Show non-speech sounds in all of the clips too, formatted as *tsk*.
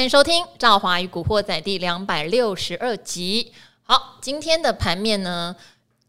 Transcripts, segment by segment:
欢迎收听《赵华与古惑仔》第两百六十二集。好，今天的盘面呢，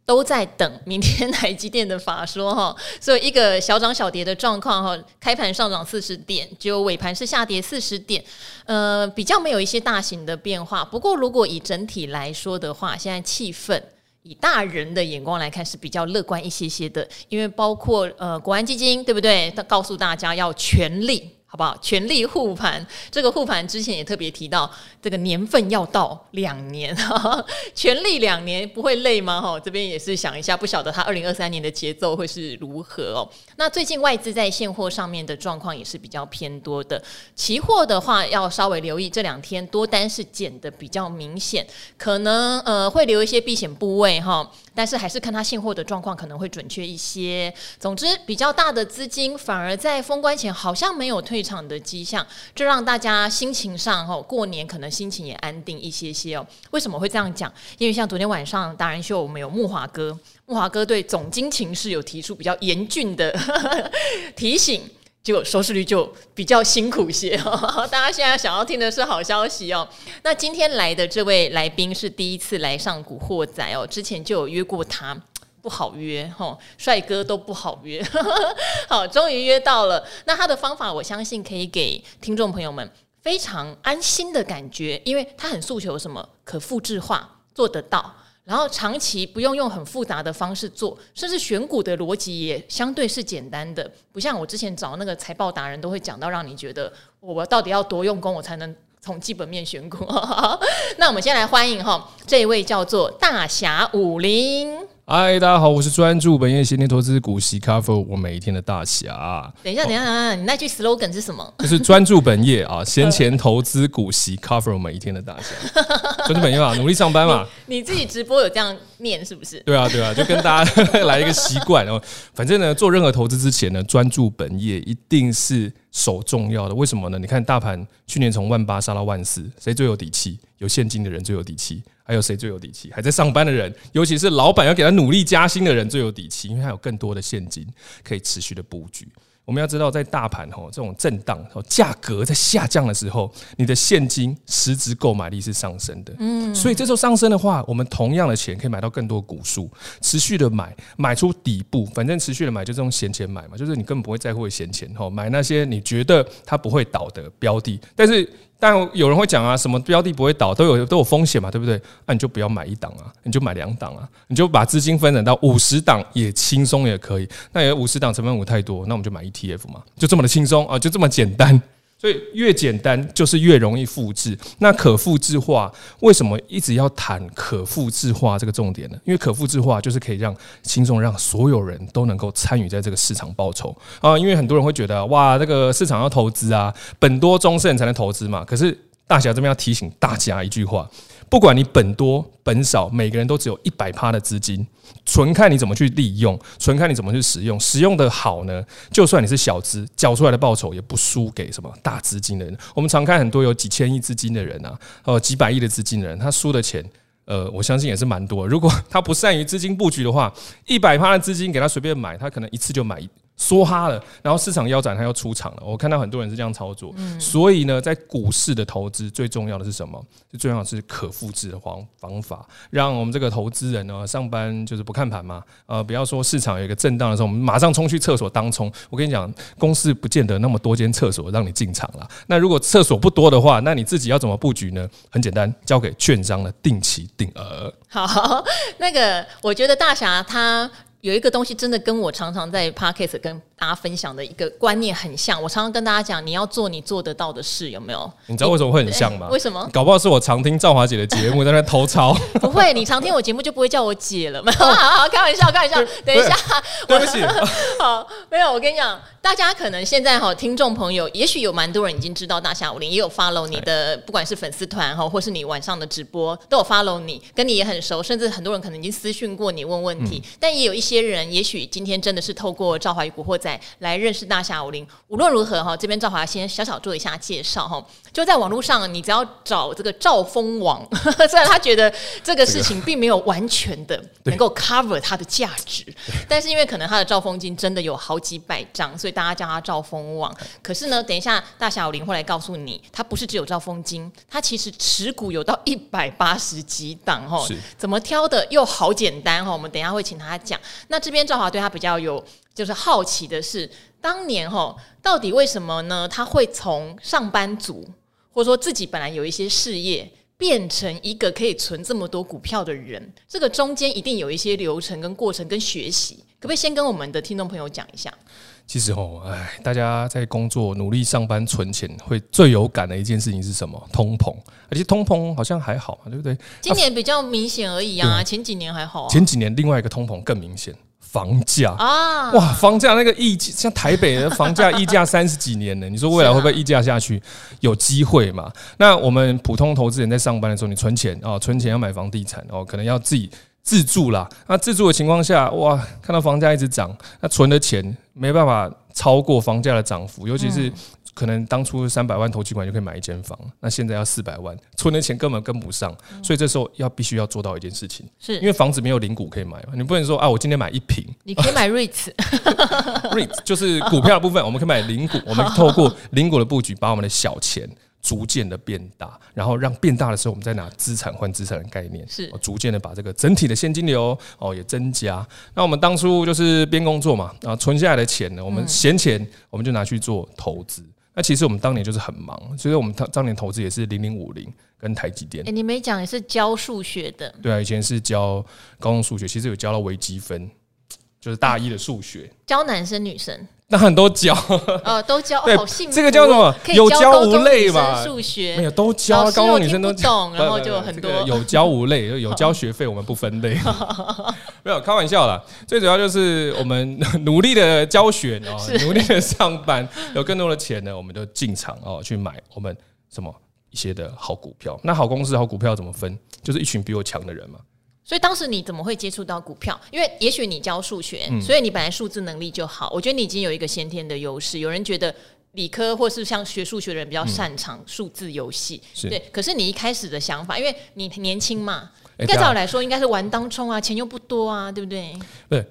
都在等明天台积电的法说哈，*laughs* 所以一个小涨小跌的状况哈。开盘上涨四十点，只有尾盘是下跌四十点，呃，比较没有一些大型的变化。不过，如果以整体来说的话，现在气氛以大人的眼光来看是比较乐观一些些的，因为包括呃国安基金对不对？他告诉大家要全力。好不好？全力护盘，这个护盘之前也特别提到，这个年份要到两年，*laughs* 全力两年不会累吗？哈，这边也是想一下，不晓得他二零二三年的节奏会是如何哦。那最近外资在现货上面的状况也是比较偏多的，期货的话要稍微留意，这两天多单是减的比较明显，可能呃会留一些避险部位哈。但是还是看他现货的状况可能会准确一些。总之，比较大的资金反而在封关前好像没有退场的迹象，这让大家心情上哦过年可能心情也安定一些些哦。为什么会这样讲？因为像昨天晚上达人秀，我们有木华哥，木华哥对总经情势有提出比较严峻的 *laughs* 提醒。结果收视率就比较辛苦些哦，*laughs* 大家现在想要听的是好消息哦。那今天来的这位来宾是第一次来上古惑仔哦，之前就有约过他，不好约哈，帅哥都不好约，*laughs* 好，终于约到了。那他的方法，我相信可以给听众朋友们非常安心的感觉，因为他很诉求什么可复制化，做得到。然后长期不用用很复杂的方式做，甚至选股的逻辑也相对是简单的，不像我之前找那个财报达人都会讲到让你觉得我到底要多用功我才能从基本面选股。*laughs* 那我们先来欢迎哈这一位叫做大侠武林。嗨，大家好，我是专注本业闲钱投资股息 cover 我每一天的大侠。等一下，等一下，等一下，你那句 slogan 是什么？就是专注本业啊，闲钱投资股息 cover 我每一天的大侠。*laughs* 专注本业嘛，努力上班嘛。你，你自己直播有这样念是不是？对啊，对啊，就跟大家 *laughs* 来一个习惯哦。反正呢，做任何投资之前呢，专注本业一定是手重要的。为什么呢？你看大盘去年从万八杀到万四，谁最有底气？有现金的人最有底气。还有谁最有底气？还在上班的人，尤其是老板要给他努力加薪的人最有底气，因为他有更多的现金可以持续的布局。我们要知道，在大盘吼这种震荡、价格在下降的时候，你的现金实质购买力是上升的。嗯，所以这时候上升的话，我们同样的钱可以买到更多股数，持续的买，买出底部。反正持续的买，就这种闲钱买嘛，就是你根本不会在乎闲钱吼，买那些你觉得它不会倒的标的，但是。但有人会讲啊，什么标的不会倒，都有都有风险嘛，对不对？那、你就不要买一档啊，你就买两档啊，你就把资金分散到五十档也轻松也可以。那有五十档成分股太多，那我们就买 ETF 嘛，就这么的轻松啊，就这么简单。所以越简单就是越容易复制。那可复制化为什么一直要谈可复制化这个重点呢？因为可复制化就是可以让轻松让所有人都能够参与在这个市场报酬啊。因为很多人会觉得哇，这个市场要投资啊，本多终身才能投资嘛。可是大侠这边要提醒大家一句话。不管你本多本少，每个人都只有一百趴的资金，纯看你怎么去利用，纯看你怎么去使用。使用的好呢，就算你是小资，缴出来的报酬也不输给什么大资金的人。我们常看很多有几千亿资金的人啊，呃，几百亿的资金的人，他输的钱，呃，我相信也是蛮多。如果他不善于资金布局的话，一百趴的资金给他随便买，他可能一次就买。梭哈了，然后市场腰斩，它要出场了。我看到很多人是这样操作，嗯、所以呢，在股市的投资最重要的是什么？最重要的是可复制的方方法，让我们这个投资人呢，上班就是不看盘嘛，呃，不要说市场有一个震荡的时候，我们马上冲去厕所当冲。我跟你讲，公司不见得那么多间厕所让你进场了。那如果厕所不多的话，那你自己要怎么布局呢？很简单，交给券商的定期定额。好，那个我觉得大侠他。有一个东西真的跟我常常在 Podcast 跟大家分享的一个观念很像。我常常跟大家讲，你要做你做得到的事，有没有？你知道为什么会很像吗？为什么？搞不好是我常听赵华姐的节目，在那偷抄。*laughs* 不会，你常听我节目就不会叫我姐了。*laughs* 没有，好好开玩笑，开玩笑。等一下，对不起。*laughs* 好，没有。我跟你讲，大家可能现在哈，听众朋友，也许有蛮多人已经知道大侠武林，也有 follow 你的，不管是粉丝团哈，或是你晚上的直播，都有 follow 你，跟你也很熟，甚至很多人可能已经私讯过你问问题。嗯、但也有一些人，也许。今天真的是透过《赵华与古惑仔》仔来认识大侠武林。无论如何哈，这边赵华先小小做一下介绍哈。就在网络上，你只要找这个赵峰王，*laughs* 虽然他觉得这个事情并没有完全的能够 cover 它的价值，但是因为可能他的赵丰金真的有好几百张，所以大家叫他赵峰王。可是呢，等一下大侠武林会来告诉你，他不是只有赵峰金，他其实持股有到一百八十几档哈。怎么挑的又好简单哈？我们等一下会请他讲。那这边赵华对他比较有就是好奇的是，当年哈到底为什么呢？他会从上班族，或者说自己本来有一些事业，变成一个可以存这么多股票的人，这个中间一定有一些流程跟过程跟学习，可不可以先跟我们的听众朋友讲一下？其实哦，哎，大家在工作努力上班存钱，会最有感的一件事情是什么？通膨，而且通膨好像还好嘛，对不对？今年比较明显而已啊，前几年还好啊。前几年另外一个通膨更明显，房价啊，哇，房价那个溢价，像台北的房价溢价三十几年呢，*laughs* 你说未来会不会溢价下去？有机会嘛？那我们普通投资人在上班的时候，你存钱哦，存钱要买房地产哦，可能要自己。自住啦，那自住的情况下，哇，看到房价一直涨，那存的钱没办法超过房价的涨幅，尤其是可能当初三百万投期款就可以买一间房，那现在要四百万，存的钱根本跟不上，所以这时候要必须要做到一件事情，是。因为房子没有零股可以买嘛，你不能说啊，我今天买一平，你可以买 REITs，REITs *laughs* 就是股票的部分，我们可以买零股，我们透过零股的布局，把我们的小钱。逐渐的变大，然后让变大的时候，我们再拿资产换资产的概念，是逐渐的把这个整体的现金流哦也增加。那我们当初就是边工作嘛，然后存下来的钱呢，我们闲钱我们就拿去做投资。那其实我们当年就是很忙，所以我们当当年投资也是零零五零跟台积电。哎，你没讲也是教数学的？对啊，以前是教高中数学，其实有教到微积分，就是大一的数学。教男生女生？那很多教呃，都教，对，好幸福。这个叫什么？有教无类嘛？数学没有都教，高中女生都懂，然后就很多有教无类，有交学费，我们不分类。*laughs* 没有开玩笑啦，最主要就是我们 *laughs* 努力的教学哦，努力的上班，有更多的钱呢，我们就进场哦去买我们什么一些的好股票。那好公司、好股票怎么分？就是一群比我强的人嘛。所以当时你怎么会接触到股票？因为也许你教数学，所以你本来数字能力就好。我觉得你已经有一个先天的优势。有人觉得理科或是像学数学的人比较擅长数字游戏，对。可是你一开始的想法，因为你年轻嘛，应该照我来说应该是玩当冲啊，钱又不多啊，对不对？对。是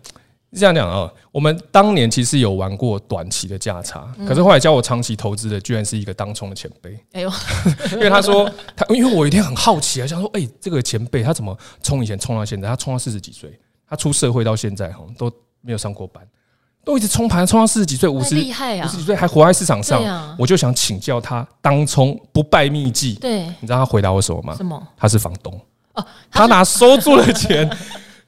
这样讲啊，我们当年其实有玩过短期的价差，可是后来教我长期投资的，居然是一个当冲的前辈。哎呦，因为他说他，因为我有一天很好奇啊，想说，哎，这个前辈他怎么冲以前冲到现在？他冲到四十几岁，他出社会到现在哈都没有上过班，都一直冲盘冲到四十几岁，五十厉害啊，五十几岁还活在市场上。我就想请教他当冲不败秘籍。对，你知道他回答我什么吗？什么？他是房东哦，他拿收租的钱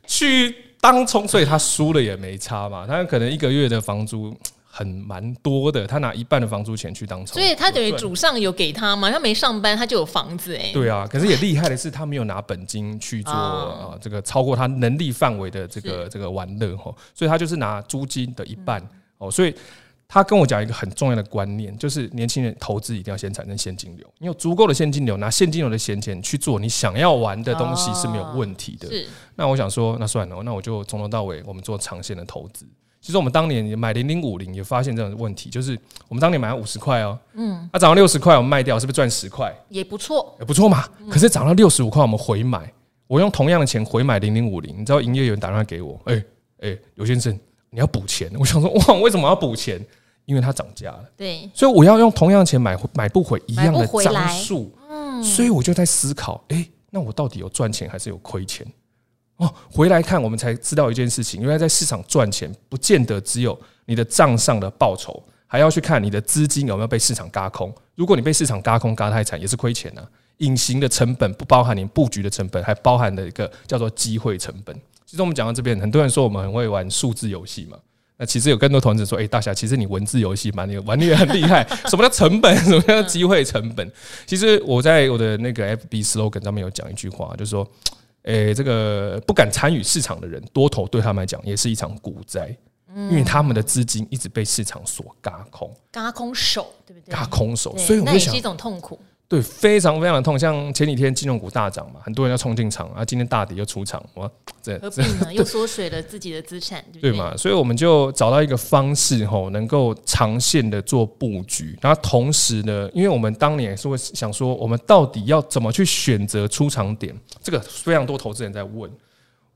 去。当冲，所以他输了也没差嘛。他可能一个月的房租很蛮多的，他拿一半的房租钱去当冲，所以他等于祖上有给他嘛。他没上班，他就有房子哎。对啊，可是也厉害的是，他没有拿本金去做啊，这个超过他能力范围的这个这个玩乐哈。所以他就是拿租金的一半哦，所以。他跟我讲一个很重要的观念，就是年轻人投资一定要先产生现金流。你有足够的现金流，拿现金流的闲钱去做你想要玩的东西是没有问题的。是。那我想说，那算了，那我就从头到尾我们做长线的投资。其实我们当年买零零五零也发现这种问题，就是我们当年买了五十块哦，嗯，它涨到六十块，我们卖掉是不是赚十块？也不错，也不错嘛。可是涨到六十五块，我们回买，我用同样的钱回买零零五零，你知道营业员打电话给我，哎哎，刘先生，你要补钱？我想说，哇，为什么要补钱？因为它涨价了，对，所以我要用同样的钱买买不回一样的张数，嗯，所以我就在思考，哎，那我到底有赚钱还是有亏钱？哦，回来看我们才知道一件事情，因为在市场赚钱，不见得只有你的账上的报酬，还要去看你的资金有没有被市场轧空。如果你被市场轧空轧太惨，也是亏钱啊。隐形的成本不包含你布局的成本，还包含了一个叫做机会成本。其实我们讲到这边，很多人说我们很会玩数字游戏嘛。那其实有更多同志说：“哎，大侠，其实你文字游戏蛮你玩的也很厉害。*laughs* 什么叫成本？*laughs* 什么叫机会成本？其实我在我的那个 FB slogan 上面有讲一句话，就是说：哎，这个不敢参与市场的人，多头对他们来讲也是一场股灾，因为他们的资金一直被市场所嘎空，嘎空手，对不对？嘎空手，所以我就想，那也是一种痛苦。对，非常非常的痛。像前几天金融股大涨嘛，很多人要冲进场啊，今天大跌又出场，哇，这何必呢？又 *laughs* 缩水了自己的资产，对嘛？所以我们就找到一个方式吼，能够长线的做布局。然后同时呢，因为我们当年也是会想说，我们到底要怎么去选择出场点？这个非常多投资人在问，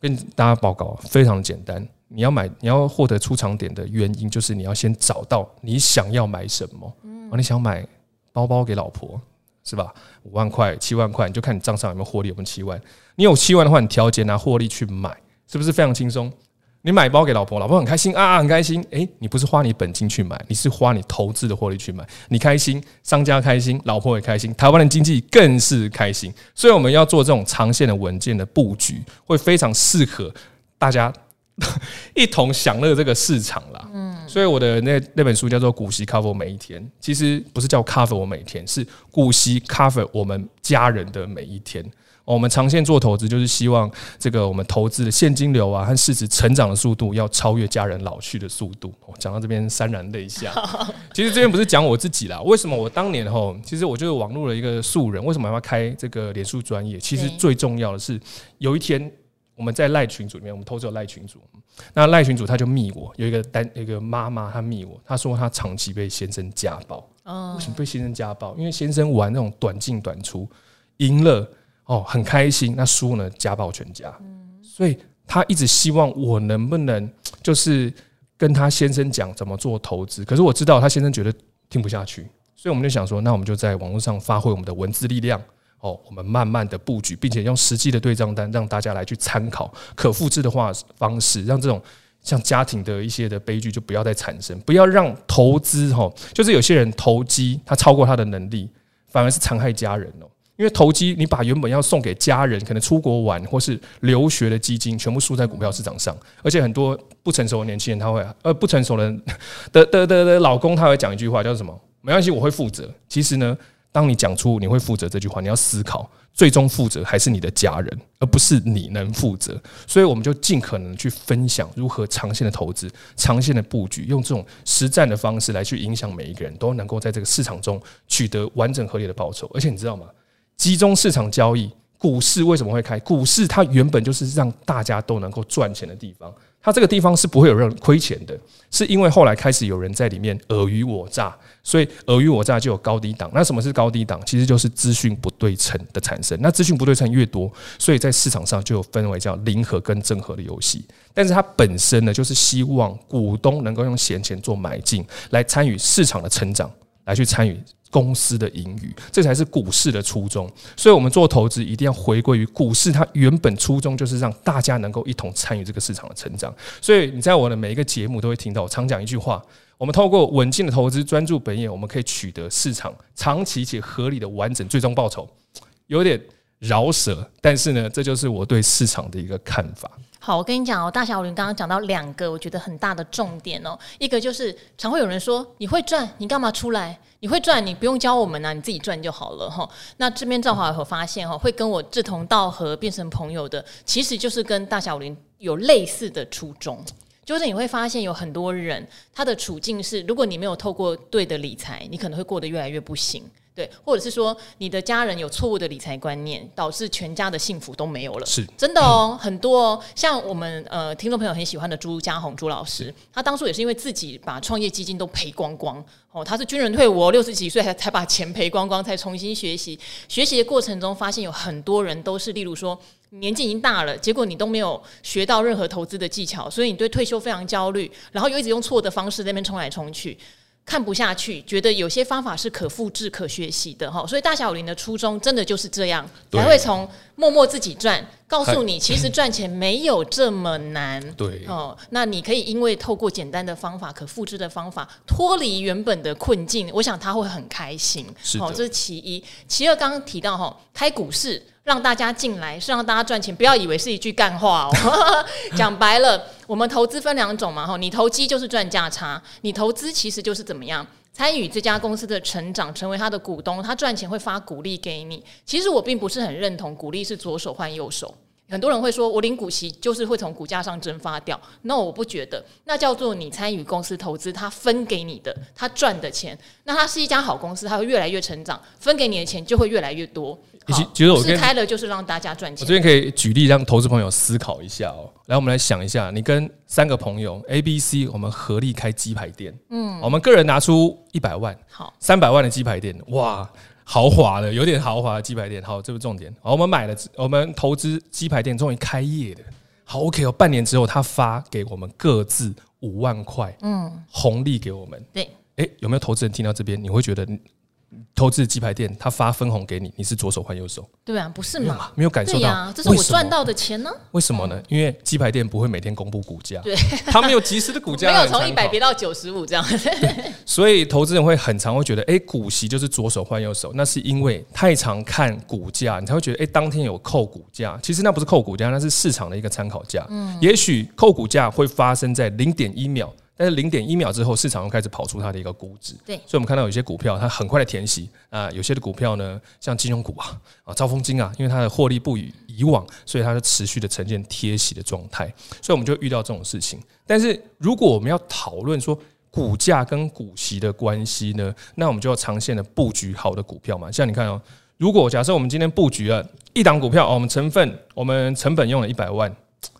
跟大家报告，非常的简单。你要买，你要获得出场点的原因，就是你要先找到你想要买什么。嗯，你想买包包给老婆。是吧？五万块、七万块，你就看你账上有没有获利，有没有七万。你有七万的话，你调节拿获利去买，是不是非常轻松？你买包给老婆，老婆很开心啊，很开心。诶，你不是花你本金去买，你是花你投资的获利去买，你开心，商家开心，老婆也开心，台湾的经济更是开心。所以我们要做这种长线的稳健的布局，会非常适合大家。*laughs* 一同享乐这个市场啦，嗯，所以我的那那本书叫做《股息 cover 每一天》，其实不是叫 cover 我每天，是股息 cover 我们家人的每一天。我们长线做投资，就是希望这个我们投资的现金流啊和市值成长的速度要超越家人老去的速度。我讲到这边潸然泪下，*laughs* 其实这边不是讲我自己啦，为什么我当年吼，其实我就是网络的一个素人，为什么要开这个脸书专业？其实最重要的是有一天。我们在赖群组里面，我们投资有赖群组，那赖群组他就密我，有一个单，有一个妈妈她密我，她说她长期被先生家暴。为什么被先生家暴？因为先生玩那种短进短出，赢了哦很开心，那输呢家暴全家。所以她一直希望我能不能就是跟她先生讲怎么做投资，可是我知道她先生觉得听不下去，所以我们就想说，那我们就在网络上发挥我们的文字力量。哦，我们慢慢的布局，并且用实际的对账单让大家来去参考，可复制的话方式，让这种像家庭的一些的悲剧就不要再产生，不要让投资哈，就是有些人投机他超过他的能力，反而是残害家人哦。因为投机，你把原本要送给家人，可能出国玩或是留学的基金，全部输在股票市场上，而且很多不成熟的年轻人他会，呃，不成熟的的的的的老公他会讲一句话叫什么？没关系，我会负责。其实呢。当你讲出你会负责这句话，你要思考，最终负责还是你的家人，而不是你能负责。所以我们就尽可能去分享如何长线的投资、长线的布局，用这种实战的方式来去影响每一个人都能够在这个市场中取得完整合理的报酬。而且你知道吗？集中市场交易，股市为什么会开？股市它原本就是让大家都能够赚钱的地方。它这个地方是不会有人亏钱的，是因为后来开始有人在里面尔虞我诈，所以尔虞我诈就有高低档。那什么是高低档？其实就是资讯不对称的产生。那资讯不对称越多，所以在市场上就有分为叫零和跟正和的游戏。但是它本身呢，就是希望股东能够用闲钱做买进，来参与市场的成长，来去参与。公司的盈余，这才是股市的初衷。所以，我们做投资一定要回归于股市，它原本初衷就是让大家能够一同参与这个市场的成长。所以，你在我的每一个节目都会听到我常讲一句话：我们透过稳健的投资，专注本业，我们可以取得市场长期且合理的完整最终报酬。有点饶舌，但是呢，这就是我对市场的一个看法。好，我跟你讲哦，大小林刚刚讲到两个我觉得很大的重点哦，一个就是常会有人说，你会赚，你干嘛出来？你会赚，你不用教我们呐、啊，你自己赚就好了哈。那这边赵华有发现哈，会跟我志同道合变成朋友的，其实就是跟大小林有类似的初衷，就是你会发现有很多人他的处境是，如果你没有透过对的理财，你可能会过得越来越不行。对，或者是说你的家人有错误的理财观念，导致全家的幸福都没有了，是真的哦，很多哦。像我们呃听众朋友很喜欢的朱家红朱老师，他当初也是因为自己把创业基金都赔光光哦，他是军人退伍，六十几岁才才把钱赔光光，才重新学习。学习的过程中，发现有很多人都是，例如说年纪已经大了，结果你都没有学到任何投资的技巧，所以你对退休非常焦虑，然后又一直用错的方式在那边冲来冲去。看不下去，觉得有些方法是可复制、可学习的哈，所以大侠武林的初衷真的就是这样，才会从默默自己赚，告诉你其实赚钱没有这么难。对哦，那你可以因为透过简单的方法、可复制的方法脱离原本的困境，我想他会很开心。是哦，这是其一。其二，刚刚提到哈，开股市。让大家进来是让大家赚钱，不要以为是一句干话哦。*laughs* 讲白了，我们投资分两种嘛，哈，你投机就是赚价差，你投资其实就是怎么样参与这家公司的成长，成为他的股东，他赚钱会发股利给你。其实我并不是很认同股利是左手换右手。很多人会说，我领股息就是会从股价上蒸发掉。那我不觉得，那叫做你参与公司投资，他分给你的，他赚的钱，那他是一家好公司，他会越来越成长，分给你的钱就会越来越多。其实我开了就是让大家赚钱。我这边可以举例让投资朋友思考一下哦。来，我们来想一下，你跟三个朋友 A、B、C，我们合力开鸡排店。嗯，我们个人拿出一百万，好，三百万的鸡排店，哇。豪华的，有点豪华的鸡排店，好，这是重点。好，我们买了，我们投资鸡排店，终于开业了。好，OK 哦，半年之后，他发给我们各自五万块，嗯，红利给我们。对，哎，有没有投资人听到这边，你会觉得？投资鸡排店，他发分红给你，你是左手换右手？对啊，不是吗？没有感受到？对啊，这是我赚到的钱呢。为什么呢？因为鸡排店不会每天公布股价，对，他没有及时的股价，没有从一百跌到九十五这样。*laughs* 所以投资人会很常会觉得，哎，股息就是左手换右手，那是因为太常看股价，你才会觉得，哎，当天有扣股价，其实那不是扣股价，那是市场的一个参考价。嗯，也许扣股价会发生在零点一秒。但是零点一秒之后，市场又开始跑出它的一个估值。对，所以我们看到有些股票它很快的填息啊，有些的股票呢，像金融股啊啊，兆丰金啊，因为它的获利不与以往，所以它就持续的呈现贴息的状态。所以我们就遇到这种事情。但是如果我们要讨论说股价跟股息的关系呢，那我们就要长线的布局好的股票嘛。像你看哦，如果假设我们今天布局了一档股票，哦，我们成分我们成本用了一百万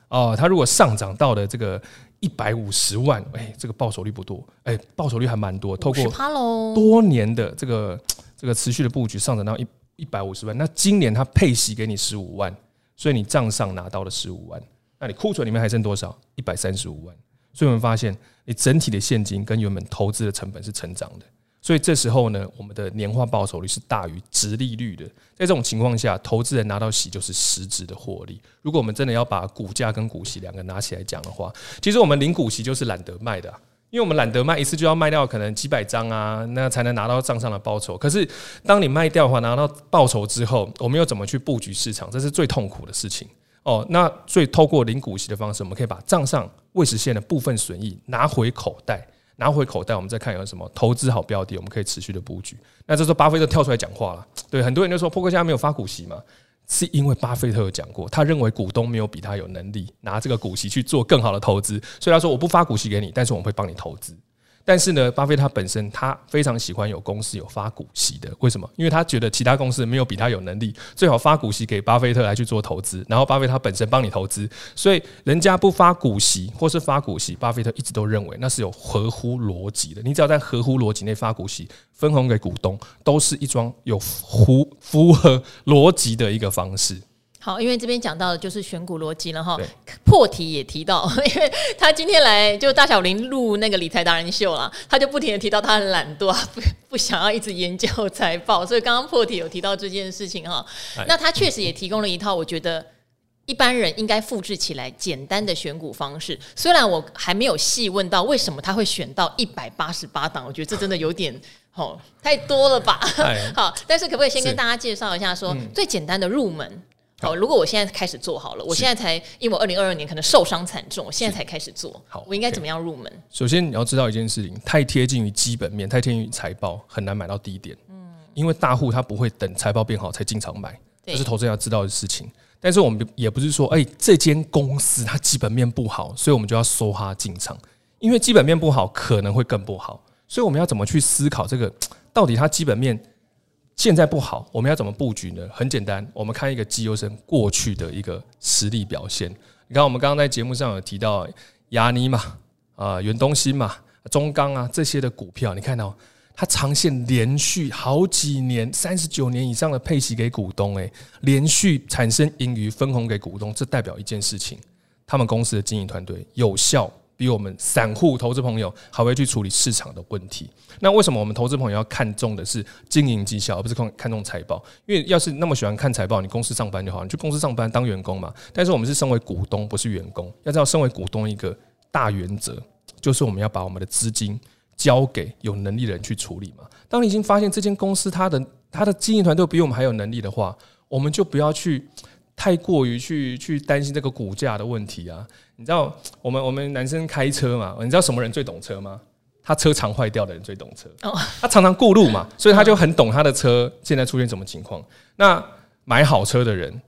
哦，它如果上涨到了这个。一百五十万，哎、欸，这个报酬率不多，哎、欸，报酬率还蛮多。透过多年的这个 *tsk* 这个持续的布局，上涨到一一百五十万。那今年它配息给你十五万，所以你账上拿到了十五万，那你库存里面还剩多少？一百三十五万。所以我们发现，你整体的现金跟原本投资的成本是成长的。所以这时候呢，我们的年化报酬率是大于殖利率的。在这种情况下，投资人拿到息就是实质的获利。如果我们真的要把股价跟股息两个拿起来讲的话，其实我们领股息就是懒得卖的，因为我们懒得卖一次就要卖掉可能几百张啊，那才能拿到账上的报酬。可是当你卖掉的话，拿到报酬之后，我们又怎么去布局市场？这是最痛苦的事情哦。那所以透过领股息的方式，我们可以把账上未实现的部分损益拿回口袋。拿回口袋，我们再看有什么投资好标的，我们可以持续的布局。那这时候巴菲特跳出来讲话了，对很多人就说，波克夏没有发股息嘛，是因为巴菲特有讲过，他认为股东没有比他有能力拿这个股息去做更好的投资，所以他说我不发股息给你，但是我们会帮你投资。但是呢，巴菲特他本身他非常喜欢有公司有发股息的，为什么？因为他觉得其他公司没有比他有能力，最好发股息给巴菲特来去做投资，然后巴菲特本身帮你投资，所以人家不发股息或是发股息，巴菲特一直都认为那是有合乎逻辑的。你只要在合乎逻辑内发股息，分红给股东，都是一桩有符符合 *laughs* 逻辑的一个方式。好，因为这边讲到的就是选股逻辑了哈。破题也提到，*laughs* 因为他今天来就大小林录那个理财达人秀了，他就不停的提到他很懒惰，*laughs* 不不想要一直研究财报，所以刚刚破题有提到这件事情哈。那他确实也提供了一套，我觉得一般人应该复制起来简单的选股方式。虽然我还没有细问到为什么他会选到一百八十八档，我觉得这真的有点哦 *laughs* 太多了吧。好，但是可不可以先跟大家介绍一下，说最简单的入门？好，如果我现在开始做好了，我现在才因为我二零二二年可能受伤惨重，我现在才开始做，好，我应该怎么样入门？首先你要知道一件事情，太贴近于基本面，太贴近于财报，很难买到低点。嗯，因为大户他不会等财报变好才进场买，这是投资人要知道的事情。但是我们也不是说，哎，这间公司它基本面不好，所以我们就要收它进场，因为基本面不好可能会更不好，所以我们要怎么去思考这个到底它基本面？现在不好，我们要怎么布局呢？很简单，我们看一个绩优生过去的一个实力表现。你看，我们刚刚在节目上有提到亚尼嘛，啊，远东新嘛，中钢啊这些的股票，你看到它长线连续好几年，三十九年以上的配息给股东，诶，连续产生盈余分红给股东，这代表一件事情，他们公司的经营团队有效。比我们散户投资朋友还会去处理市场的问题。那为什么我们投资朋友要看重的是经营绩效，而不是看看重财报？因为要是那么喜欢看财报，你公司上班就好，你去公司上班当员工嘛。但是我们是身为股东，不是员工。要知道，身为股东一个大原则就是我们要把我们的资金交给有能力的人去处理嘛。当你已经发现这间公司它的它的经营团队比我们还有能力的话，我们就不要去。太过于去去担心这个股价的问题啊！你知道我们我们男生开车嘛？你知道什么人最懂车吗？他车常坏掉的人最懂车。他常常过路嘛，*laughs* 所以他就很懂他的车现在出现什么情况。那买好车的人，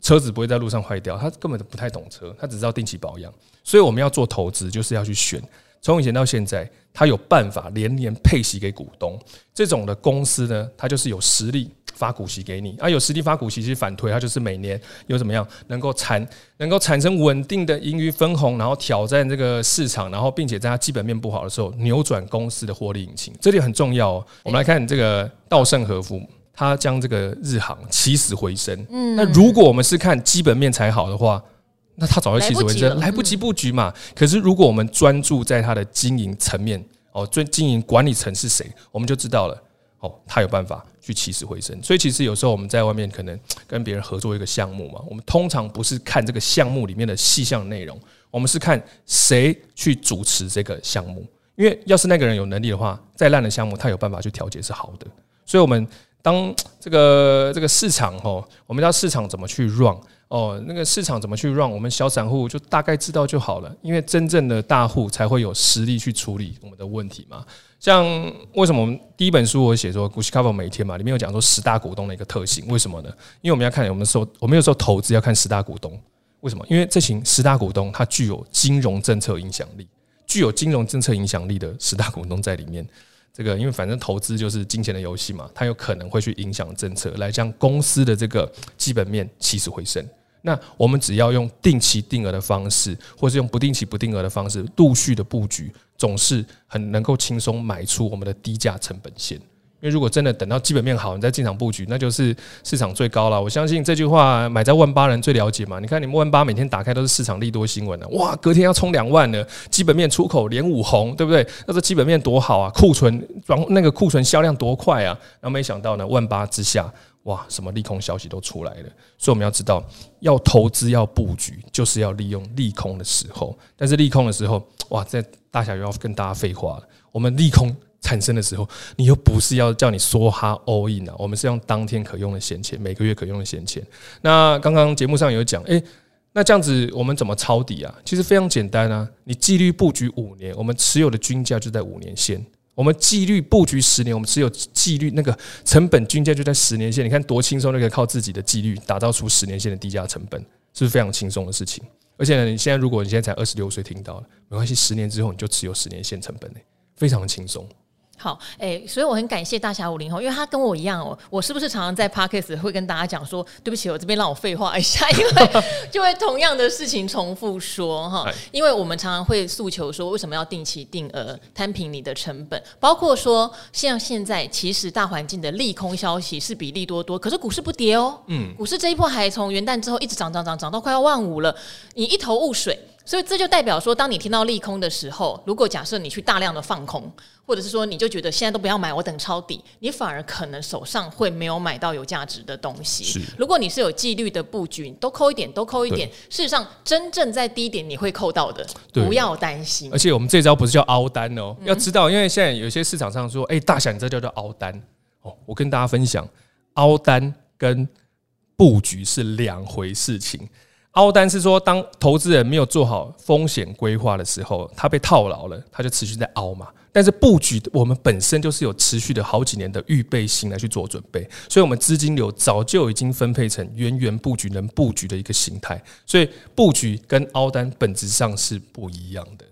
车子不会在路上坏掉，他根本不太懂车，他只知道定期保养。所以我们要做投资，就是要去选。从以前到现在，他有办法连年配息给股东，这种的公司呢，它就是有实力发股息给你。啊，有实力发股息，其实反推它就是每年有怎么样能够产能够产生稳定的盈余分红，然后挑战这个市场，然后并且在它基本面不好的时候扭转公司的获利引擎，这里很重要哦。我们来看这个稻盛和夫，他将这个日航起死回生。嗯，那如果我们是看基本面才好的话。那他早就起死回生，来不及布局嘛。可是如果我们专注在他的经营层面，哦，专经营管理层是谁，我们就知道了。哦，他有办法去起死回生。所以其实有时候我们在外面可能跟别人合作一个项目嘛，我们通常不是看这个项目里面的细项内容，我们是看谁去主持这个项目。因为要是那个人有能力的话，再烂的项目他有办法去调节是好的。所以我们当这个这个市场哦，我们知道市场怎么去 run。哦，那个市场怎么去 run，我们小散户就大概知道就好了。因为真正的大户才会有实力去处理我们的问题嘛。像为什么我们第一本书我写说股息覆盖每天嘛，里面有讲说十大股东的一个特性，为什么呢？因为我们要看我们说我们有时候投资要看十大股东，为什么？因为这群十大股东它具有金融政策影响力，具有金融政策影响力的十大股东在里面。这个，因为反正投资就是金钱的游戏嘛，它有可能会去影响政策，来将公司的这个基本面起死回生。那我们只要用定期定额的方式，或是用不定期不定额的方式，陆续的布局，总是很能够轻松买出我们的低价成本线。因为如果真的等到基本面好，你再进场布局，那就是市场最高了。我相信这句话，买在万八人最了解嘛。你看你们万八每天打开都是市场利多新闻呢，哇，隔天要冲两万了，基本面出口连五红，对不对？那这基本面多好啊，库存转那个库存销量多快啊。然后没想到呢，万八之下，哇，什么利空消息都出来了。所以我们要知道，要投资要布局，就是要利用利空的时候。但是利空的时候，哇，这大侠又要跟大家废话了。我们利空。产生的时候，你又不是要叫你梭哈 all in 啊，我们是用当天可用的闲钱，每个月可用的闲钱。那刚刚节目上有讲，诶，那这样子我们怎么抄底啊？其实非常简单啊，你纪律布局五年，我们持有的均价就在五年线；我们纪律布局十年，我们持有纪律那个成本均价就在十年线。你看多轻松，那个靠自己的纪律打造出十年线的低价成本，是不是非常轻松的事情？而且呢，你现在如果你现在才二十六岁，听到了没关系，十年之后你就持有十年线成本呢，非常的轻松。好，哎、欸，所以我很感谢大侠五零后，因为他跟我一样哦，我是不是常常在 Podcast 会跟大家讲说，对不起，我这边让我废话一下，因为 *laughs* 就会同样的事情重复说哈，因为我们常常会诉求说，为什么要定期定额摊平你的成本，包括说像现在其实大环境的利空消息是比利多多，可是股市不跌哦，嗯，股市这一波还从元旦之后一直涨涨涨涨到快要万五了，你一头雾水。所以这就代表说，当你听到利空的时候，如果假设你去大量的放空，或者是说你就觉得现在都不要买，我等抄底，你反而可能手上会没有买到有价值的东西。如果你是有纪律的布局，都扣一点，都扣一点。事实上，真正在低点你会扣到的，不要担心。而且我们这招不是叫凹单哦，要知道，因为现在有些市场上说，哎，大侠，你这叫做凹单哦。我跟大家分享，凹单跟布局是两回事情。凹单是说，当投资人没有做好风险规划的时候，他被套牢了，他就持续在凹嘛。但是布局，我们本身就是有持续的好几年的预备心来去做准备，所以我们资金流早就已经分配成源源布局能布局的一个形态。所以布局跟凹单本质上是不一样的。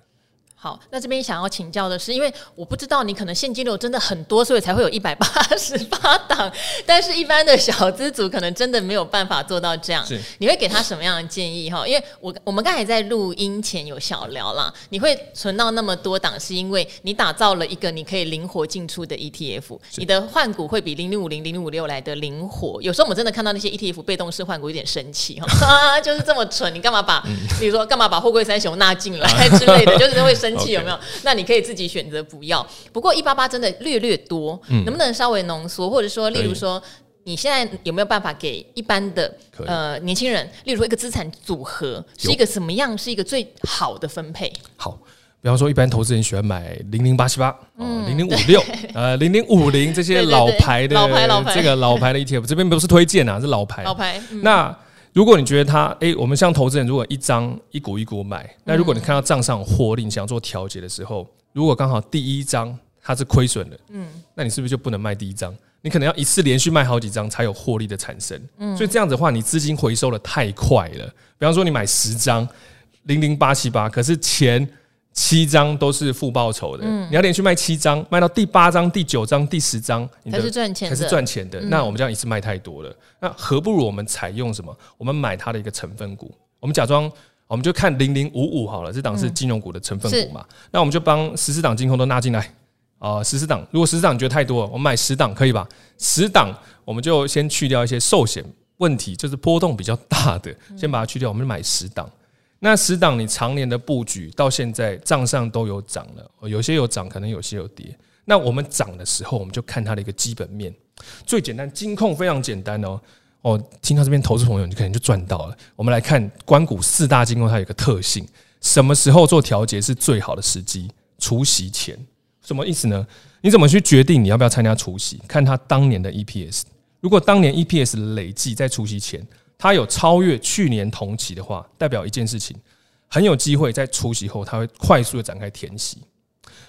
好，那这边想要请教的是，因为我不知道你可能现金流真的很多，所以才会有一百八十八档。但是，一般的小资族可能真的没有办法做到这样。你会给他什么样的建议？哈，因为我我们刚才在录音前有小聊啦，你会存到那么多档，是因为你打造了一个你可以灵活进出的 ETF，你的换股会比零零五零零零五六来的灵活。有时候我们真的看到那些 ETF 被动式换股有点生气哈，*laughs* 就是这么蠢，你干嘛把，比如说干嘛把货柜三雄纳进来之类的，*laughs* 就是会生。气有没有？那你可以自己选择不要。不过一八八真的略略多，能不能稍微浓缩？或者说，例如说，你现在有没有办法给一般的呃年轻人，例如说一个资产组合是一个什么样，是一个最好的分配？好，比方说一般投资人喜欢买零零八七八、零零五六、*laughs* 呃零零五零这些老牌的老牌老牌这个老牌的 ETF，这边不是推荐啊，是老牌老牌。那如果你觉得它，哎、欸，我们像投资人，如果一张一股一股买，那如果你看到账上有获利，你想要做调节的时候，如果刚好第一张它是亏损的，嗯，那你是不是就不能卖第一张？你可能要一次连续卖好几张才有获利的产生，嗯，所以这样子的话，你资金回收的太快了。比方说，你买十张零零八七八，可是前七张都是负报酬的，嗯，你要连续卖七张，卖到第八张、第九张、第十张，才是赚钱，才是赚钱的。那我们这样一次卖太多了，那何不如我们采用什么？我们买它的一个成分股，我们假装，我们就看零零五五好了，这档是金融股的成分股嘛？那我们就帮十四档金控都纳进来。啊，十四档，如果十四档你觉得太多了，我们买十档可以吧？十档我们就先去掉一些寿险问题，就是波动比较大的，先把它去掉。我们就买十档，那十档你常年的布局到现在账上都有涨了，有些有涨，可能有些有跌。那我们涨的时候，我们就看它的一个基本面。最简单，金控非常简单哦。哦，听到这边投资朋友，你可能就赚到了。我们来看官股四大金控，它有一个特性，什么时候做调节是最好的时机？除夕前。什么意思呢？你怎么去决定你要不要参加除夕？看他当年的 EPS，如果当年 EPS 累计在除夕前，它有超越去年同期的话，代表一件事情，很有机会在除息后，它会快速的展开填息。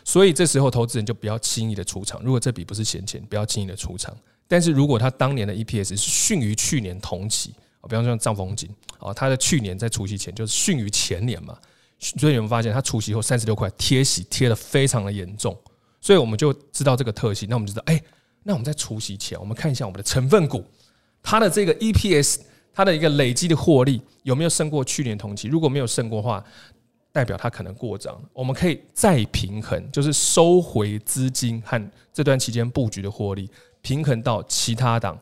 所以这时候投资人就不要轻易的出场。如果这笔不是闲钱，不要轻易的出场。但是如果他当年的 EPS 是逊于去年同期，比方说像兆丰金，啊，他的去年在除夕前就是逊于前年嘛。所以你们发现它除夕后三十六块贴息贴得非常的严重，所以我们就知道这个特性。那我们就知道，哎，那我们在除夕前，我们看一下我们的成分股，它的这个 EPS，它的一个累积的获利有没有胜过去年同期？如果没有胜过的话，代表它可能过涨。我们可以再平衡，就是收回资金和这段期间布局的获利，平衡到其他档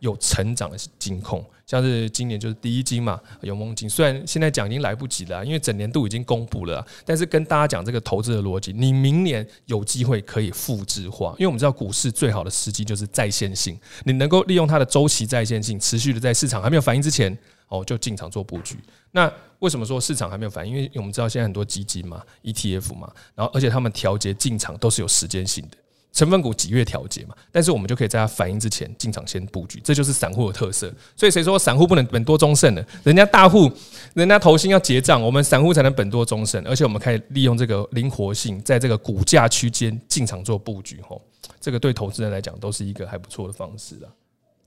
有成长的金控。像是今年就是第一金嘛，永梦金。虽然现在讲已经来不及了，因为整年度已经公布了，但是跟大家讲这个投资的逻辑，你明年有机会可以复制化。因为我们知道股市最好的时机就是在线性，你能够利用它的周期在线性，持续的在市场还没有反应之前，哦，就进场做布局。那为什么说市场还没有反应？因为我们知道现在很多基金嘛，ETF 嘛，然后而且他们调节进场都是有时间性的。成分股几月调节嘛？但是我们就可以在它反应之前进场先布局，这就是散户的特色。所以谁说散户不能本多终胜呢？人家大户，人家投新要结账，我们散户才能本多终胜。而且我们可以利用这个灵活性，在这个股价区间进场做布局。吼，这个对投资人来讲都是一个还不错的方式了。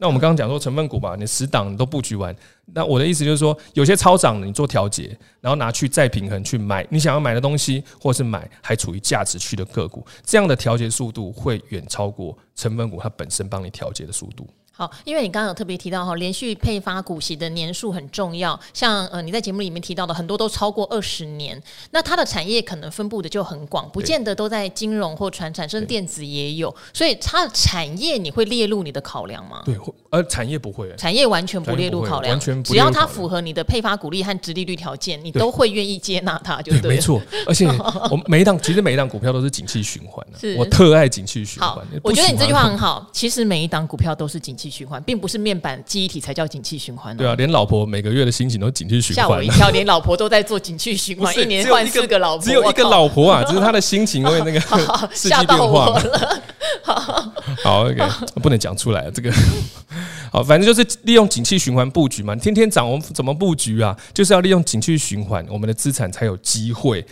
那我们刚刚讲说成分股吧，你十档都布局完，那我的意思就是说，有些超涨你做调节，然后拿去再平衡去买你想要买的东西，或是买还处于价值区的个股，这样的调节速度会远超过成分股它本身帮你调节的速度。好，因为你刚刚有特别提到哈，连续配发股息的年数很重要，像呃你在节目里面提到的很多都超过二十年，那它的产业可能分布的就很广，不见得都在金融或传产，甚至电子也有，所以它的产业你会列入你的考量吗？对，而产业不会，产业完全不列入考量，完全只要它符合你的配发股利和殖利率条件，你都会愿意接纳它，就对，对，没错。而且我每一档其实每一档股票都是景气循环的，我特爱景气循环。我觉得你这句话很好，*laughs* 其实每一档股票都是景气循环，并不是面板记忆体才叫景气循环。对啊，连老婆每个月的心情都景气循环。吓我一跳，*laughs* 连老婆都在做景气循环，一年换四个老婆，只有一个老婆啊，只是她的心情会那个 *laughs* *laughs* 吓到我了。好，OK，不能讲出来这个。好，反正就是利用景气循环布局嘛。天天涨，我们怎么布局啊？就是要利用景气循环，我们的资产才有机会。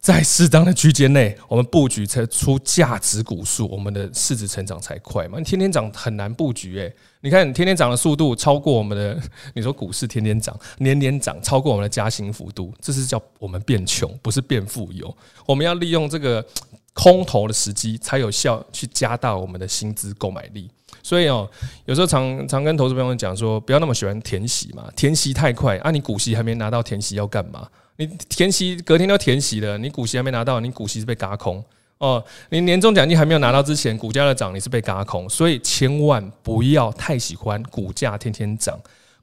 在适当的区间内，我们布局才出价值股数，我们的市值成长才快嘛。你天天涨很难布局诶，你看你天天涨的速度超过我们的，你说股市天天涨，年年涨，超过我们的加薪幅度，这是叫我们变穷，不是变富有。我们要利用这个空头的时机，才有效去加大我们的薪资购买力。所以哦，有时候常常跟投资朋友讲说，不要那么喜欢填息嘛，填息太快啊，你股息还没拿到，填息要干嘛？你填息隔天都填息了，你股息还没拿到，你股息是被轧空哦。你年终奖金还没有拿到之前，股价的涨你是被轧空，所以千万不要太喜欢股价天天涨。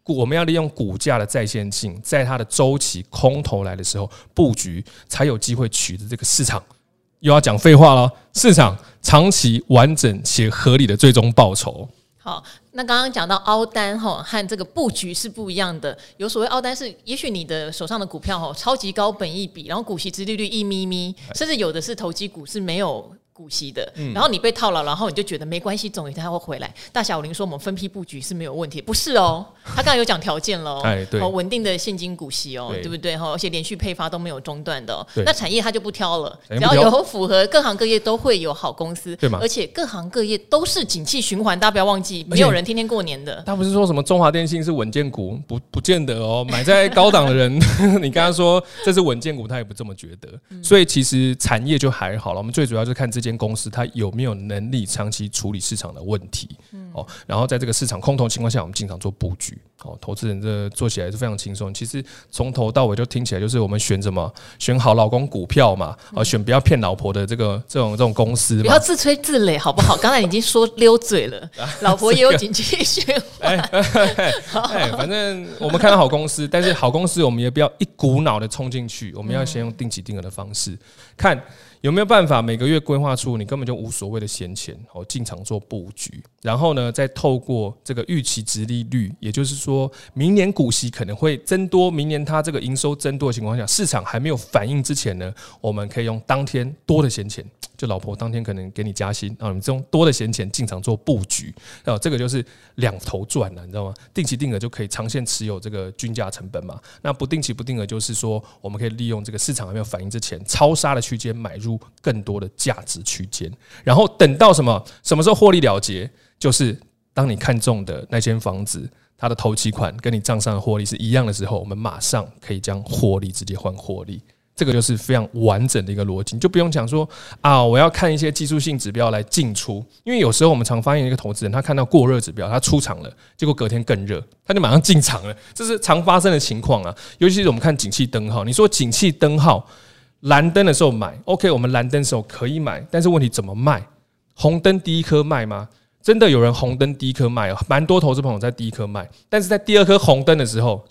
我们要利用股价的在线性，在它的周期空头来的时候布局，才有机会取得这个市场。又要讲废话了，市场长期完整且合理的最终报酬。好，那刚刚讲到凹单哈，和这个布局是不一样的。有所谓凹单是，也许你的手上的股票哈超级高本一笔，然后股息殖利率一咪咪，甚至有的是投机股是没有股息的，然后你被套牢，然后你就觉得没关系，总有一天他会回来。大侠武林说我们分批布局是没有问题，不是哦，他刚才有讲条件喽，*laughs* 哎，对，稳定的现金股息哦，对。不对？哈？而且连续配发都没有中断的，那产业他就不挑了，只要有符合各行各业都会有好公司，对吗？而且各行各业都是景气循环，大家不要忘记，没有人天天过年的。他不是说什么中华电信是稳健股，不不见得哦，买在高档的人，*laughs* 你刚刚说这是稳健股，他也不这么觉得，所以其实产业就还好了，我们最主要就是看这间公司它有没有能力长期处理市场的问题？哦，然后在这个市场空头情况下，我们经常做布局。哦，投资人这做起来是非常轻松。其实从头到尾就听起来就是我们选什么，选好老公股票嘛，啊，选不要骗老婆的这个这种这种公司。不要自吹自擂，好不好？刚才已经说溜嘴了，*laughs* 老婆也有景气循环。哎，反正我们看到好公司，但是好公司我们也不要一股脑的冲进去，我们要先用定期定额的方式看。有没有办法每个月规划出你根本就无所谓的闲钱，哦，进场做布局，然后呢，再透过这个预期值利率，也就是说明年股息可能会增多，明年它这个营收增多的情况下，市场还没有反应之前呢，我们可以用当天多的闲钱。就老婆当天可能给你加薪啊，你这种多的闲钱进场做布局，啊，这个就是两头赚了，你知道吗？定期定额就可以长线持有这个均价成本嘛。那不定期不定额就是说，我们可以利用这个市场还没有反应之前，超杀的区间买入更多的价值区间，然后等到什么什么时候获利了结，就是当你看中的那间房子，它的头期款跟你账上的获利是一样的时候，我们马上可以将获利直接换获利。这个就是非常完整的一个逻辑，就不用讲说啊，我要看一些技术性指标来进出，因为有时候我们常发现一个投资人，他看到过热指标，他出场了，结果隔天更热，他就马上进场了，这是常发生的情况啊。*laughs* 尤其是我们看景气灯号，你说景气灯号蓝灯的时候买，OK，我们蓝灯的时候可以买，但是问题怎么卖？红灯第一颗卖吗？真的有人红灯第一颗卖哦，蛮多投资朋友在第一颗卖，但是在第二颗红灯的时候。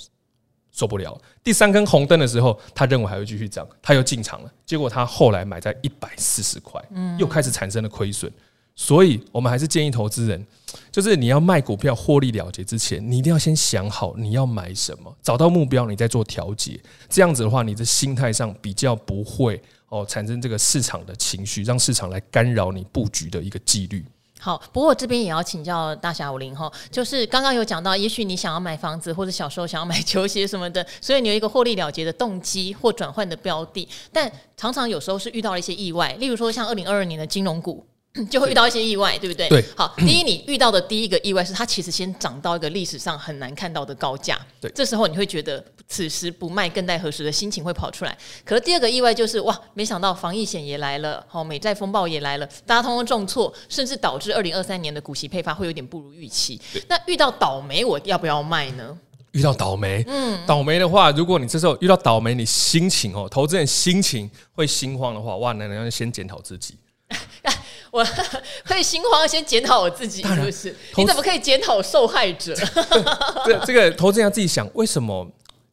受不了，第三根红灯的时候，他认为还会继续涨，他又进场了。结果他后来买在一百四十块，又开始产生了亏损。所以我们还是建议投资人，就是你要卖股票获利了结之前，你一定要先想好你要买什么，找到目标，你再做调节。这样子的话，你的心态上比较不会哦产生这个市场的情绪，让市场来干扰你布局的一个纪律。好，不过这边也要请教大侠武林哈，就是刚刚有讲到，也许你想要买房子，或者小时候想要买球鞋什么的，所以你有一个获利了结的动机或转换的标的，但常常有时候是遇到了一些意外，例如说像二零二二年的金融股。*clears throat* 就会遇到一些意外，对不对？对。好，*clears throat* 第一，你遇到的第一个意外是它其实先涨到一个历史上很难看到的高价。对。这时候你会觉得此时不卖更待何时的心情会跑出来。可是第二个意外就是哇，没想到防疫险也来了，好，美债风暴也来了，大家通通重挫，甚至导致二零二三年的股息配发会有点不如预期。那遇到倒霉，我要不要卖呢？遇到倒霉，嗯，倒霉的话，如果你这时候遇到倒霉，你心情哦，投资人心情会心慌的话，哇，那你要先检讨自己。*laughs* 我 *laughs* 可以心慌，先检讨我自己，是不是？你怎么可以检讨受害者？*laughs* 这这个投资人要自己想，为什么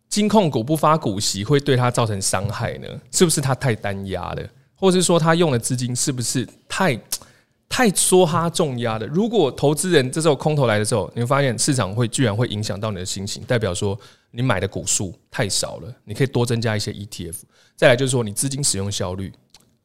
金控股不发股息会对他造成伤害呢？是不是他太单压了，或者是说他用的资金是不是太太梭哈重压了？如果投资人这时候空头来的时候，你会发现市场会居然会影响到你的心情，代表说你买的股数太少了，你可以多增加一些 ETF。再来就是说你资金使用效率。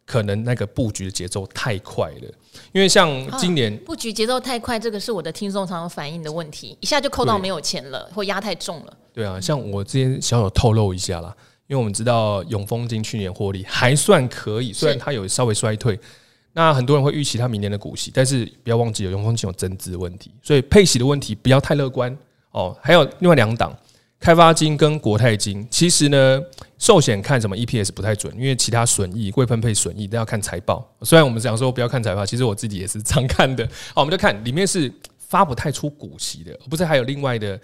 可能那个布局的节奏太快了，因为像今年布局节奏太快，这个是我的听众常常反映的问题，一下就扣到没有钱了，或压太重了。对啊，像我之前小小透露一下啦，因为我们知道永丰金去年获利还算可以，虽然它有稍微衰退，那很多人会预期它明年的股息，但是不要忘记了永丰金有增资的问题，所以配息的问题不要太乐观哦。还有另外两档。开发金跟国泰金，其实呢，寿险看什么 EPS 不太准，因为其他损益、未分配损益都要看财报。虽然我们讲说不要看财报，其实我自己也是常看的。好，我们就看里面是发不太出股息的，不是还有另外的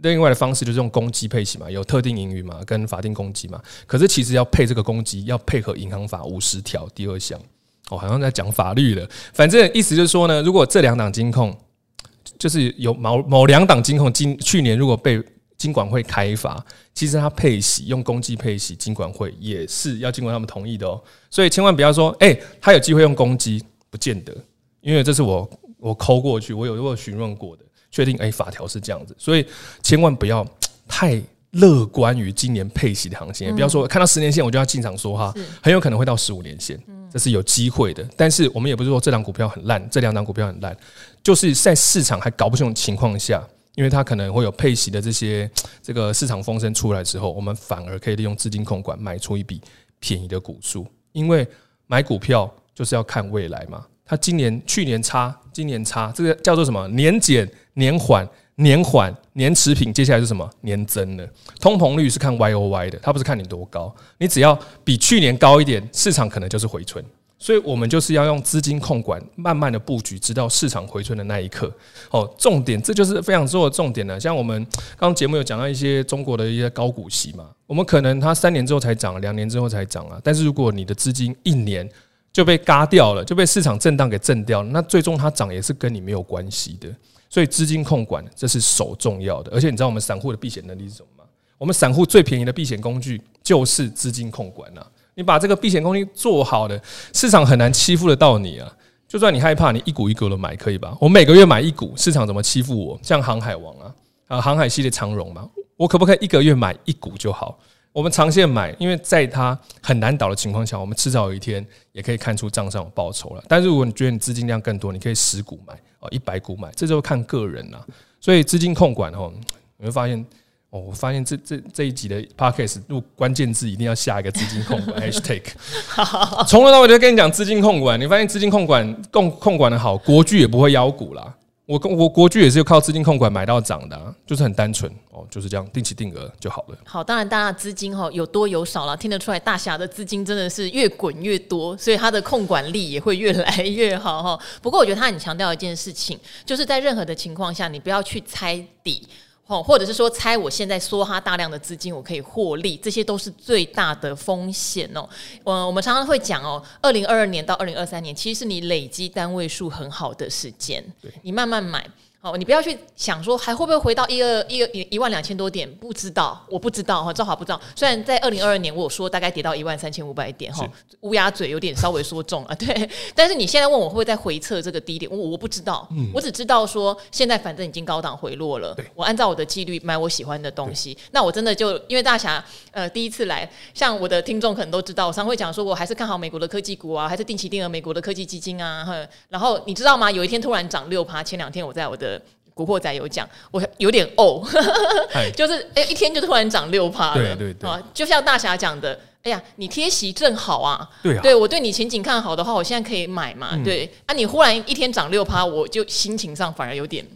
另外的方式，就是用公积配息嘛，有特定盈余嘛，跟法定公积嘛。可是其实要配这个公积，要配合银行法五十条第二项。哦，好像在讲法律了。反正意思就是说呢，如果这两档金控，就是有某某两档金控今去年如果被金管会开罚，其实它配息用公积配息，金管会也是要经过他们同意的哦。所以千万不要说，哎，他有机会用公积，不见得，因为这是我我抠过去，我有我有询问过的，确定哎法条是这样子，所以千万不要太乐观于今年配息的行情。不要说看到十年线我就要进场说哈，很有可能会到十五年线，这是有机会的。但是我们也不是说这档股票很烂，这两档股票很烂，就是在市场还搞不清楚情况下，因为它可能会有配息的这些 *tsk* 这个市场风声出来之后，我们反而可以利用资金控管买出一笔便宜的股数，因为买股票就是要看未来嘛。它今年、去年差，今年差，这个叫做什么？年减、年缓。年缓、年持平，接下来是什么？年增的通膨率是看 Y O Y 的，它不是看你多高，你只要比去年高一点，市场可能就是回春。所以我们就是要用资金控管，慢慢的布局，直到市场回春的那一刻。哦，重点，这就是非常重要的重点呢。像我们刚刚节目有讲到一些中国的一些高股息嘛，我们可能它三年之后才涨，两年之后才涨啊。但是如果你的资金一年就被嘎掉了，就被市场震荡给震掉了，那最终它涨也是跟你没有关系的。所以资金控管这是首重要的，而且你知道我们散户的避险能力是什么吗？我们散户最便宜的避险工具就是资金控管呐。你把这个避险工具做好了，市场很难欺负得到你啊。就算你害怕，你一股一股的买可以吧？我每个月买一股，市场怎么欺负我？像航海王啊，啊，航海系列长荣嘛，我可不可以一个月买一股就好？我们长线买，因为在它很难倒的情况下，我们迟早有一天也可以看出账上有报酬了。但是如果你觉得你资金量更多，你可以十股买。哦，一百股买，这就看个人了。所以资金控管哦，你会发现哦，我发现这这这一集的 podcast 入关键字一定要下一个资金控管 *laughs* hashtag。从头到尾就跟你讲资金控管，你发现资金控管控控管的好，国剧也不会妖股啦。我我国剧也是靠资金控管买到涨的，啊，就是很单纯哦，就是这样定期定额就好了。好，当然大家资金哈有多有少了，听得出来大侠的资金真的是越滚越多，所以他的控管力也会越来越好哈。不过我觉得他很强调一件事情，就是在任何的情况下，你不要去猜底。哦，或者是说猜我现在梭哈大量的资金，我可以获利，这些都是最大的风险哦。我我们常常会讲哦，二零二二年到二零二三年，其实是你累积单位数很好的时间，你慢慢买。哦，你不要去想说还会不会回到一二一一一万两千多点，不知道，我不知道哈，赵华不知道。虽然在二零二二年我有说大概跌到一万三千五百点哈，乌鸦嘴有点稍微说重啊，对。但是你现在问我会不会再回测这个低点，我我不知道，我只知道说现在反正已经高档回落了，我按照我的纪律买我喜欢的东西。那我真的就因为大侠呃第一次来，像我的听众可能都知道，我常会讲说我还是看好美国的科技股啊，还是定期定额美国的科技基金啊，然后你知道吗？有一天突然涨六趴，前两天我在我的。古惑仔有讲，我有点呕，*laughs* 就是哎、欸，一天就突然涨六趴了，对对对，就像大侠讲的，哎呀，你贴息正好啊，对啊，对我对你前景看好的话，我现在可以买嘛，嗯、对，啊，你忽然一天涨六趴，我就心情上反而有点。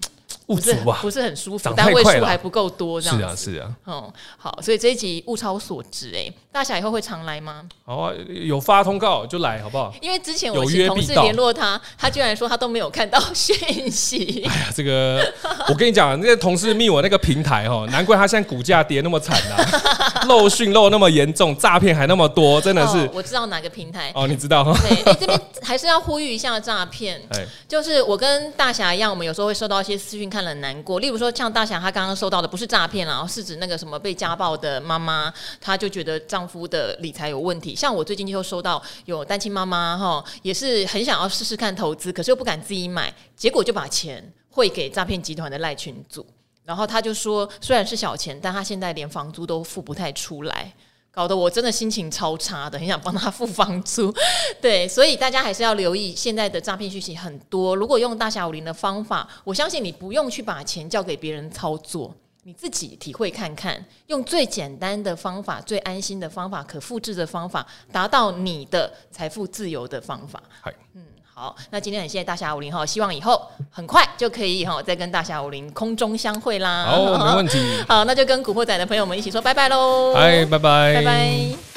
不是不是很舒服，单位数还不够多，这样子。是啊，是啊。嗯，好，所以这一集物超所值哎，大侠以后会常来吗？好啊，有发通告就来，好不好？因为之前我请同事联络他，他居然说他都没有看到 *laughs* 讯息。哎呀，这个我跟你讲，那个同事密我那个平台哦，*laughs* 难怪他现在股价跌那么惨呐，*laughs* 漏讯漏那么严重，诈骗还那么多，真的是。我知道哪个平台哦，你知道？对，哎，这边还是要呼吁一下诈骗。哎，就是我跟大侠一样，我们有时候会收到一些私讯。看了难过，例如说像大侠他刚刚收到的不是诈骗啊，是指那个什么被家暴的妈妈，她就觉得丈夫的理财有问题。像我最近就收到有单亲妈妈哈，也是很想要试试看投资，可是又不敢自己买，结果就把钱汇给诈骗集团的赖群组，然后他就说虽然是小钱，但他现在连房租都付不太出来。搞得我真的心情超差的，*laughs* 很想帮他付房租。*laughs* 对，所以大家还是要留意现在的诈骗讯息很多。如果用大侠武林的方法，我相信你不用去把钱交给别人操作，你自己体会看看，用最简单的方法、最安心的方法、可复制的方法，达到你的财富自由的方法。嗯。好，那今天很谢谢大侠武林哈，希望以后很快就可以哈再跟大侠武林空中相会啦。好，没问题。*laughs* 好，那就跟古惑仔的朋友们一起说拜拜喽。嗨，拜拜，拜拜。